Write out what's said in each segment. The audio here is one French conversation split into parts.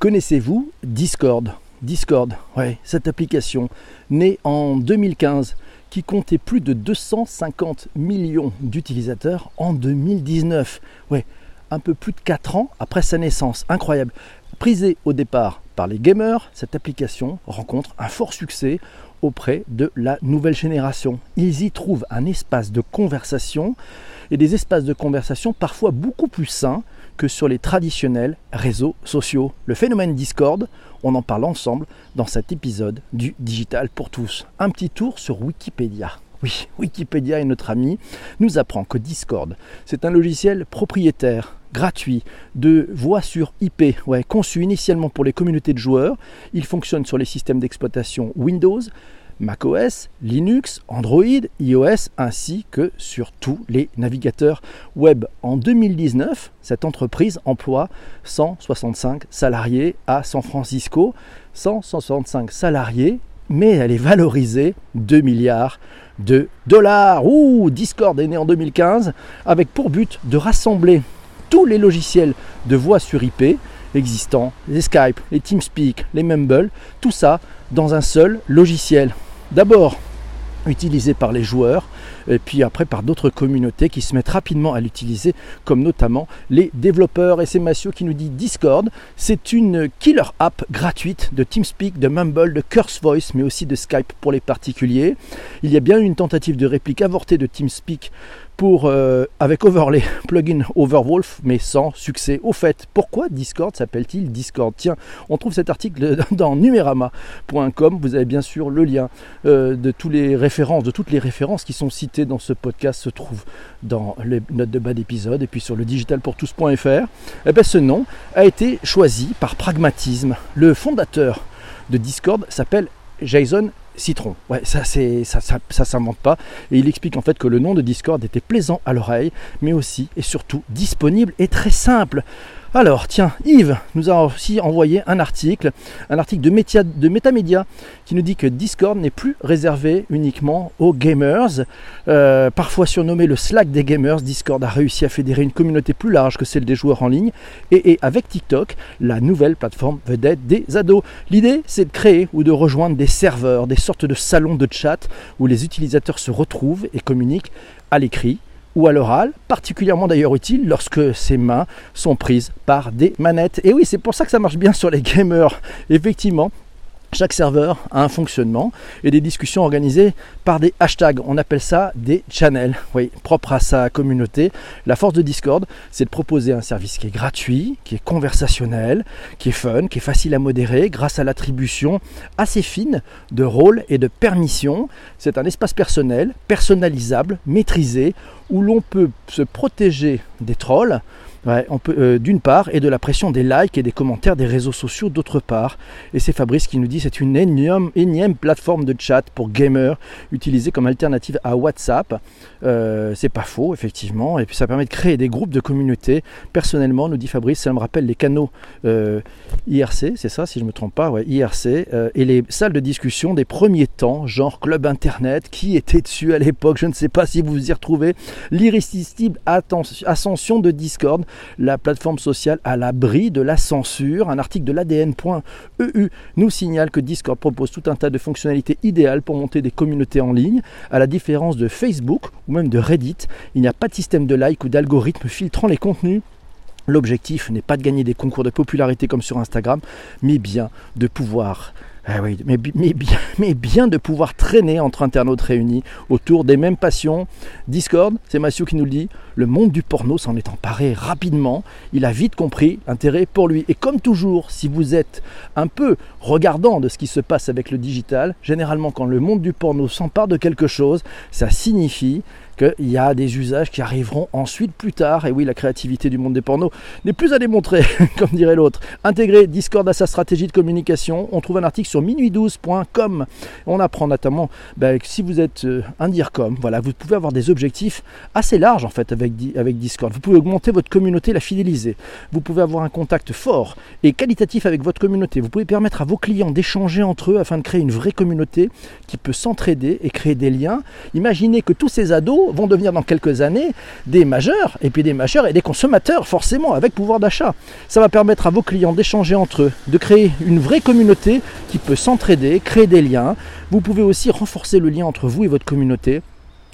Connaissez-vous Discord? Discord, ouais, cette application née en 2015 qui comptait plus de 250 millions d'utilisateurs en 2019. Ouais, un peu plus de 4 ans après sa naissance. Incroyable. Prisée au départ par les gamers, cette application rencontre un fort succès auprès de la nouvelle génération. Ils y trouvent un espace de conversation et des espaces de conversation parfois beaucoup plus sains que sur les traditionnels réseaux sociaux. Le phénomène Discord, on en parle ensemble dans cet épisode du Digital pour tous. Un petit tour sur Wikipédia. Oui, Wikipédia est notre ami, nous apprend que Discord, c'est un logiciel propriétaire, gratuit, de voix sur IP, conçu initialement pour les communautés de joueurs. Il fonctionne sur les systèmes d'exploitation Windows, macOS, Linux, Android, iOS ainsi que sur tous les navigateurs web. En 2019, cette entreprise emploie 165 salariés à San Francisco. 165 salariés, mais elle est valorisée 2 milliards de dollars. Ouh, Discord est né en 2015 avec pour but de rassembler tous les logiciels de voix sur IP existants, les Skype, les TeamSpeak, les Mumble, tout ça dans un seul logiciel d'abord utilisé par les joueurs et puis après par d'autres communautés qui se mettent rapidement à l'utiliser comme notamment les développeurs. Et c'est Massio qui nous dit Discord c'est une killer app gratuite de TeamSpeak, de Mumble, de Curse Voice mais aussi de Skype pour les particuliers. Il y a bien une tentative de réplique avortée de TeamSpeak euh, avec Overlay, plugin Overwolf, mais sans succès. Au fait, pourquoi Discord s'appelle-t-il Discord? Tiens, on trouve cet article dans numerama.com. Vous avez bien sûr le lien euh, de toutes les références, de toutes les références qui sont citées dans ce podcast se trouvent dans les notes de bas d'épisode et puis sur le digitalpourtous.fr. Eh bien, ce nom a été choisi par pragmatisme. Le fondateur de Discord s'appelle Jason Citron. Ouais, ça c'est ça, ça, ça s'invente pas. Et il explique en fait que le nom de Discord était plaisant à l'oreille, mais aussi et surtout disponible et très simple. Alors, tiens, Yves nous a aussi envoyé un article, un article de, Métia, Metamedia qui nous dit que Discord n'est plus réservé uniquement aux gamers. Euh, parfois surnommé le Slack des gamers, Discord a réussi à fédérer une communauté plus large que celle des joueurs en ligne et est avec TikTok la nouvelle plateforme vedette des ados. L'idée, c'est de créer ou de rejoindre des serveurs, des sortes de salons de chat où les utilisateurs se retrouvent et communiquent à l'écrit ou à l'oral, particulièrement d'ailleurs utile lorsque ses mains sont prises par des manettes. Et oui, c'est pour ça que ça marche bien sur les gamers. Effectivement, chaque serveur a un fonctionnement et des discussions organisées par des hashtags. On appelle ça des channels, oui, propres à sa communauté. La force de Discord, c'est de proposer un service qui est gratuit, qui est conversationnel, qui est fun, qui est facile à modérer grâce à l'attribution assez fine de rôles et de permissions. C'est un espace personnel, personnalisable, maîtrisé, où l'on peut se protéger des trolls, on peut euh, d'une part, et de la pression des likes et des commentaires des réseaux sociaux d'autre part. Et c'est Fabrice qui nous dit c'est une énième, plateforme de chat pour gamers utilisée comme alternative à WhatsApp. Euh, c'est pas faux, effectivement. Et puis ça permet de créer des groupes de communautés. Personnellement, nous dit Fabrice, ça me rappelle les canaux euh, IRC, c'est ça si je ne me trompe pas, IRC, et les salles de discussion des premiers temps, genre club internet, qui était dessus à l'époque, je ne sais pas si vous y retrouvez. L'irrésistible ascension de Discord la plateforme sociale à l'abri de la censure. Un article de l'ADN.eu nous signale que Discord propose tout un tas de fonctionnalités idéales pour monter des communautés en ligne. À la différence de Facebook ou même de Reddit, il n'y a pas de système de like ou d'algorithme filtrant les contenus. L'objectif n'est pas de gagner des concours de popularité comme sur Instagram, mais bien de pouvoir ah mais, bien, de pouvoir traîner entre internautes réunis autour des mêmes passions. Discord, c'est Mathieu qui nous le dit, le monde du porno s'en est emparé rapidement. Il a vite compris l'intérêt pour lui. Et comme toujours, si vous êtes un peu regardant de ce qui se passe avec le digital, généralement quand le monde du porno s'empare de quelque chose, ça signifie qu'il y a des usages qui arriveront ensuite plus tard. Et oui, la créativité du monde des pornos n'est plus à démontrer, comme dirait l'autre. Intégrer Discord à sa stratégie de communication. On trouve un article sur minuit12.com. On apprend notamment bah, que si vous êtes euh, un DIRCOM, voilà, vous pouvez avoir des objectifs assez larges en fait avec, avec Discord. Vous pouvez augmenter votre communauté, la fidéliser. Vous pouvez avoir un contact fort et qualitatif avec votre communauté. Vous pouvez permettre à vos clients d'échanger entre eux afin de créer une vraie communauté qui peut s'entraider et créer des liens. Imaginez que tous ces ados vont devenir dans quelques années des majeurs, et puis des majeurs et des consommateurs, forcément, avec pouvoir d'achat. Ça va permettre à vos clients d'échanger entre eux, de créer une vraie communauté qui peut s'entraider, créer des liens. Vous pouvez aussi renforcer le lien entre vous et votre communauté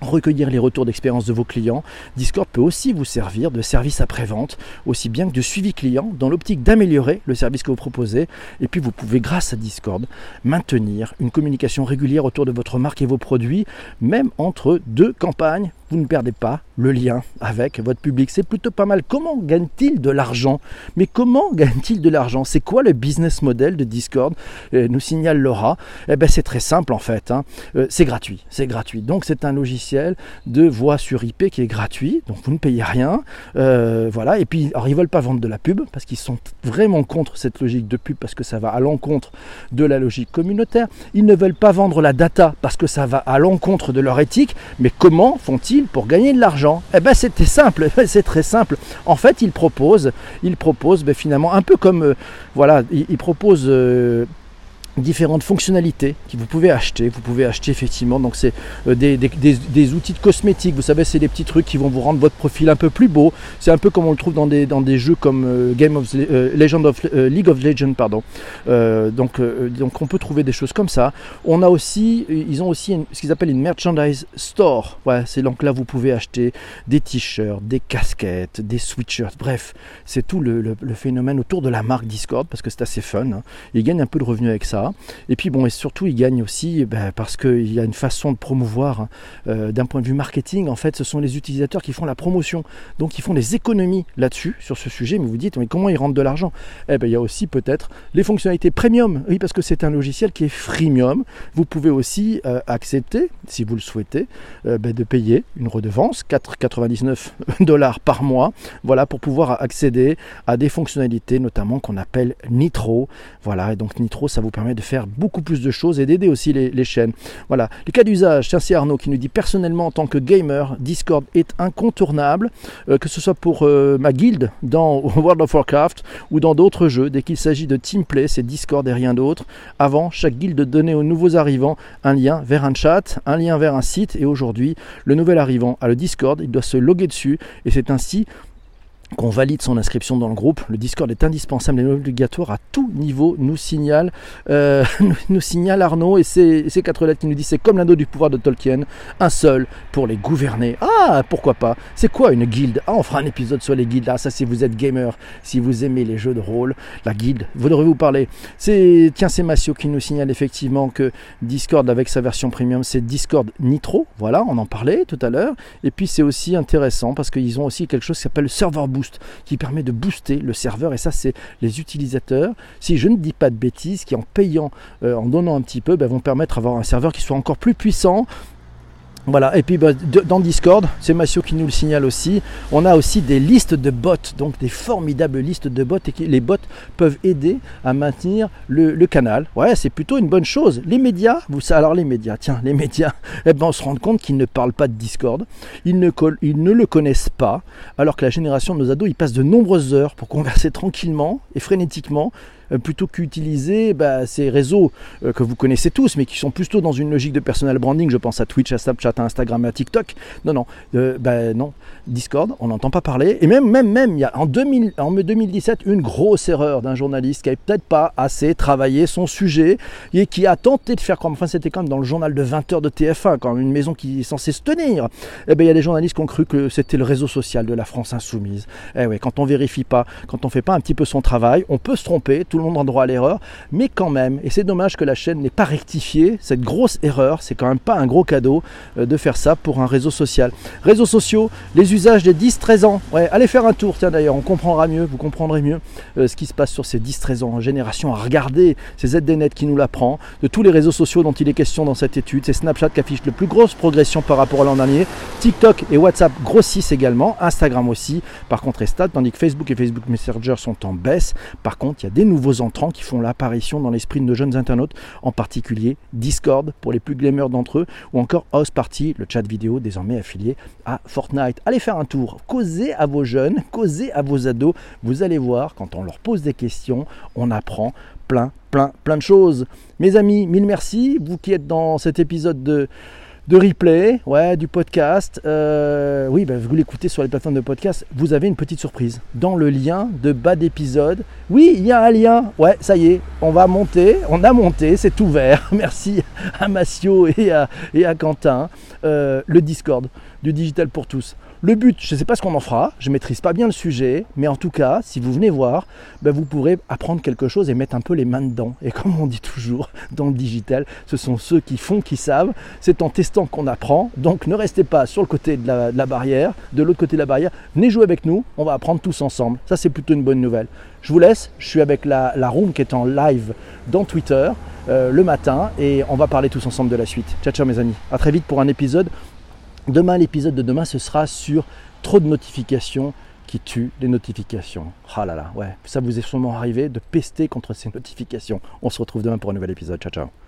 recueillir les retours d'expérience de vos clients. Discord peut aussi vous servir de service après-vente, aussi bien que de suivi client, dans l'optique d'améliorer le service que vous proposez. Et puis vous pouvez, grâce à Discord, maintenir une communication régulière autour de votre marque et vos produits, même entre deux campagnes. Vous ne perdez pas le lien avec votre public. C'est plutôt pas mal. Comment gagne-t-il de l'argent? Mais comment gagne-t-il de l'argent? C'est quoi le business model de Discord? Euh, Nous signale Laura. Eh ben c'est très simple en fait. Hein. Euh, c'est gratuit. C'est gratuit. Donc c'est un logiciel de voix sur IP qui est gratuit, donc vous ne payez rien. Euh, voilà, et puis alors ils veulent pas vendre de la pub parce qu'ils sont vraiment contre cette logique de pub parce que ça va à l'encontre de la logique communautaire. Ils ne veulent pas vendre la data parce que ça va à l'encontre de leur éthique. Mais comment font-ils? Pour gagner de l'argent Eh ben c'était simple, c'est très simple. En fait, ils proposent, ils proposent ben, finalement un peu comme euh, voilà, ils, proposent euh, différentes fonctionnalités que vous pouvez acheter. Vous pouvez acheter effectivement, donc c'est euh, des, outils de cosmétiques. Vous savez, c'est des petits trucs qui vont vous rendre votre profil un peu plus beau. C'est un peu comme on le trouve dans des, dans des jeux comme euh, Game of euh, Legend of League of Legends, pardon. donc, donc on peut trouver des choses comme ça. On a aussi, ils ont aussi ce qu'ils appellent une merchandise store. Ouais, c'est donc là vous pouvez acheter des t-shirts, des casquettes, des sweatshirts. Bref, c'est tout le, phénomène autour de la marque Discord parce que c'est assez fun. Hein. Ils gagnent un peu de revenus avec ça. Et puis bon, et surtout, il gagne aussi ben, parce qu'il y a une façon de promouvoir euh, d'un point de vue marketing. En fait, ce sont les utilisateurs qui font la promotion. Donc, ils font des économies là-dessus, sur ce sujet. Mais vous dites, mais comment ils rentrent de l'argent? Eh bien, il y a aussi peut-être les fonctionnalités premium. Oui, parce que c'est un logiciel qui est freemium. Vous pouvez aussi euh, accepter, si vous le souhaitez, euh, ben, de payer une redevance, 4,99 dollars par mois, voilà, pour pouvoir accéder à des fonctionnalités, notamment qu'on appelle Nitro. Voilà, et donc Nitro, ça vous permet de faire beaucoup plus de choses et d'aider aussi les, chaînes. Voilà, les cas d'usage, c'est Arnaud qui nous dit personnellement en tant que gamer, Discord est incontournable, euh, que ce soit pour euh, ma guilde dans World of Warcraft ou dans d'autres jeux, dès qu'il s'agit de teamplay, c'est Discord et rien d'autre. Avant, chaque guilde donnait aux nouveaux arrivants un lien vers un chat, un lien vers un site. Et aujourd'hui, le nouvel arrivant a le Discord, il doit se loguer dessus. Et c'est ainsi qu'on valide son inscription dans le groupe. Le Discord est indispensable et obligatoire à tout niveau, nous signale, euh, nous, signale Arnaud et ces, quatre lettres qui nous disent c'est comme l'anneau du pouvoir de Tolkien, un seul pour les gouverner. Ah, pourquoi pas? C'est quoi une guilde? Ah, on fera un épisode sur les guildes. Ah, ça si vous êtes gamer, si vous aimez les jeux de rôle, la guilde, vous devrez vous parler. C'est tiens, c'est Massio qui nous signale effectivement que Discord avec sa version premium, c'est Discord Nitro. Voilà, on en parlait tout à l'heure. Et puis c'est aussi intéressant parce qu'ils ont aussi quelque chose qui s'appelle Server Boot qui permet de booster le serveur. Et ça, c'est les utilisateurs, si je ne dis pas de bêtises, qui en payant, euh, en donnant un petit peu, ben, vont permettre d'avoir un serveur qui soit encore plus puissant, et puis bah, dans Discord, c'est Massio qui nous le signale aussi, on a aussi des listes de bots, donc des formidables listes de bots, et les bots peuvent aider à maintenir le, canal. Ouais, c'est plutôt une bonne chose. Les médias, vous alors les médias, tiens, les médias, eh ben, on se rend compte qu'ils ne parlent pas de Discord, ils ne, ils ne le connaissent pas, alors que la génération de nos ados, ils passent de nombreuses heures pour converser tranquillement et frénétiquement plutôt qu'utiliser bah, ces réseaux euh, que vous connaissez tous, mais qui sont plutôt dans une logique de personal branding. Je pense à Twitch, à Snapchat, à Instagram, à TikTok. Non, non, euh, bah, non. Discord, on n'entend pas parler. Et même, même, même, il y a en, 2000, en 2017 une grosse erreur d'un journaliste qui n'avait peut-être pas assez travaillé son sujet et qui a tenté de faire comme, enfin c'était quand même dans le journal de 20h de TF1, quand même une maison qui est censée se tenir. Eh bien, il y a des journalistes qui ont cru que c'était le réseau social de la France insoumise. Eh ouais, quand on vérifie pas, quand on fait pas un petit peu son travail, on peut se tromper. Le a droit à l'erreur, mais quand même, et c'est dommage que la chaîne n'ait pas rectifié cette grosse erreur, c'est quand même pas un gros cadeau euh, de faire ça pour un réseau social. Réseaux sociaux, les usages des 10-13 ans, ouais, allez faire un tour, tiens d'ailleurs, on comprendra mieux, vous comprendrez mieux euh, ce qui se passe sur ces 10-13 ans, génération à regarder, c'est ZDNet qui nous l'apprend, de tous les réseaux sociaux dont il est question dans cette étude, c'est Snapchat qui affiche le plus grosse progression par rapport à l'an dernier, TikTok et WhatsApp grossissent également, Instagram aussi, par contre est stable, tandis que Facebook et Facebook Messenger sont en baisse, par contre il y a des nouveaux entrants qui font l'apparition dans l'esprit de nos jeunes internautes, en particulier Discord pour les plus glamour d'entre eux, ou encore House Party, le chat vidéo désormais affilié à Fortnite. Allez faire un tour, causez à vos jeunes, causez à vos ados, vous allez voir, quand on leur pose des questions, on apprend plein, plein, plein de choses. Mes amis, mille merci, vous qui êtes dans cet épisode de de replay, ouais, du podcast. Euh, oui, bah, vous l'écoutez sur les plateformes de podcast. Vous avez une petite surprise. Dans le lien de bas d'épisode, oui, il y a un lien. Ouais, ça y est, on va monter. On a monté, c'est ouvert. Merci à Massio et à, Quentin. Euh, le Discord du Digital pour tous. Le but, je ne sais pas ce qu'on en fera, je ne maîtrise pas bien le sujet, mais en tout cas, si vous venez voir, ben vous pourrez apprendre quelque chose et mettre un peu les mains dedans. Et comme on dit toujours dans le digital, ce sont ceux qui font qui savent. C'est en testant qu'on apprend. Donc ne restez pas sur le côté de la, barrière, de l'autre côté de la barrière. Venez jouer avec nous, on va apprendre tous ensemble. Ça, c'est plutôt une bonne nouvelle. Je vous laisse, je suis avec la, room qui est en live dans Twitter euh, le matin et on va parler tous ensemble de la suite. Ciao, ciao mes amis. À très vite pour un épisode Demain, l'épisode de demain, ce sera sur trop de notifications qui tuent les notifications. Ah là là, ouais, ça vous est sûrement arrivé de pester contre ces notifications. On se retrouve demain pour un nouvel épisode. Ciao, ciao.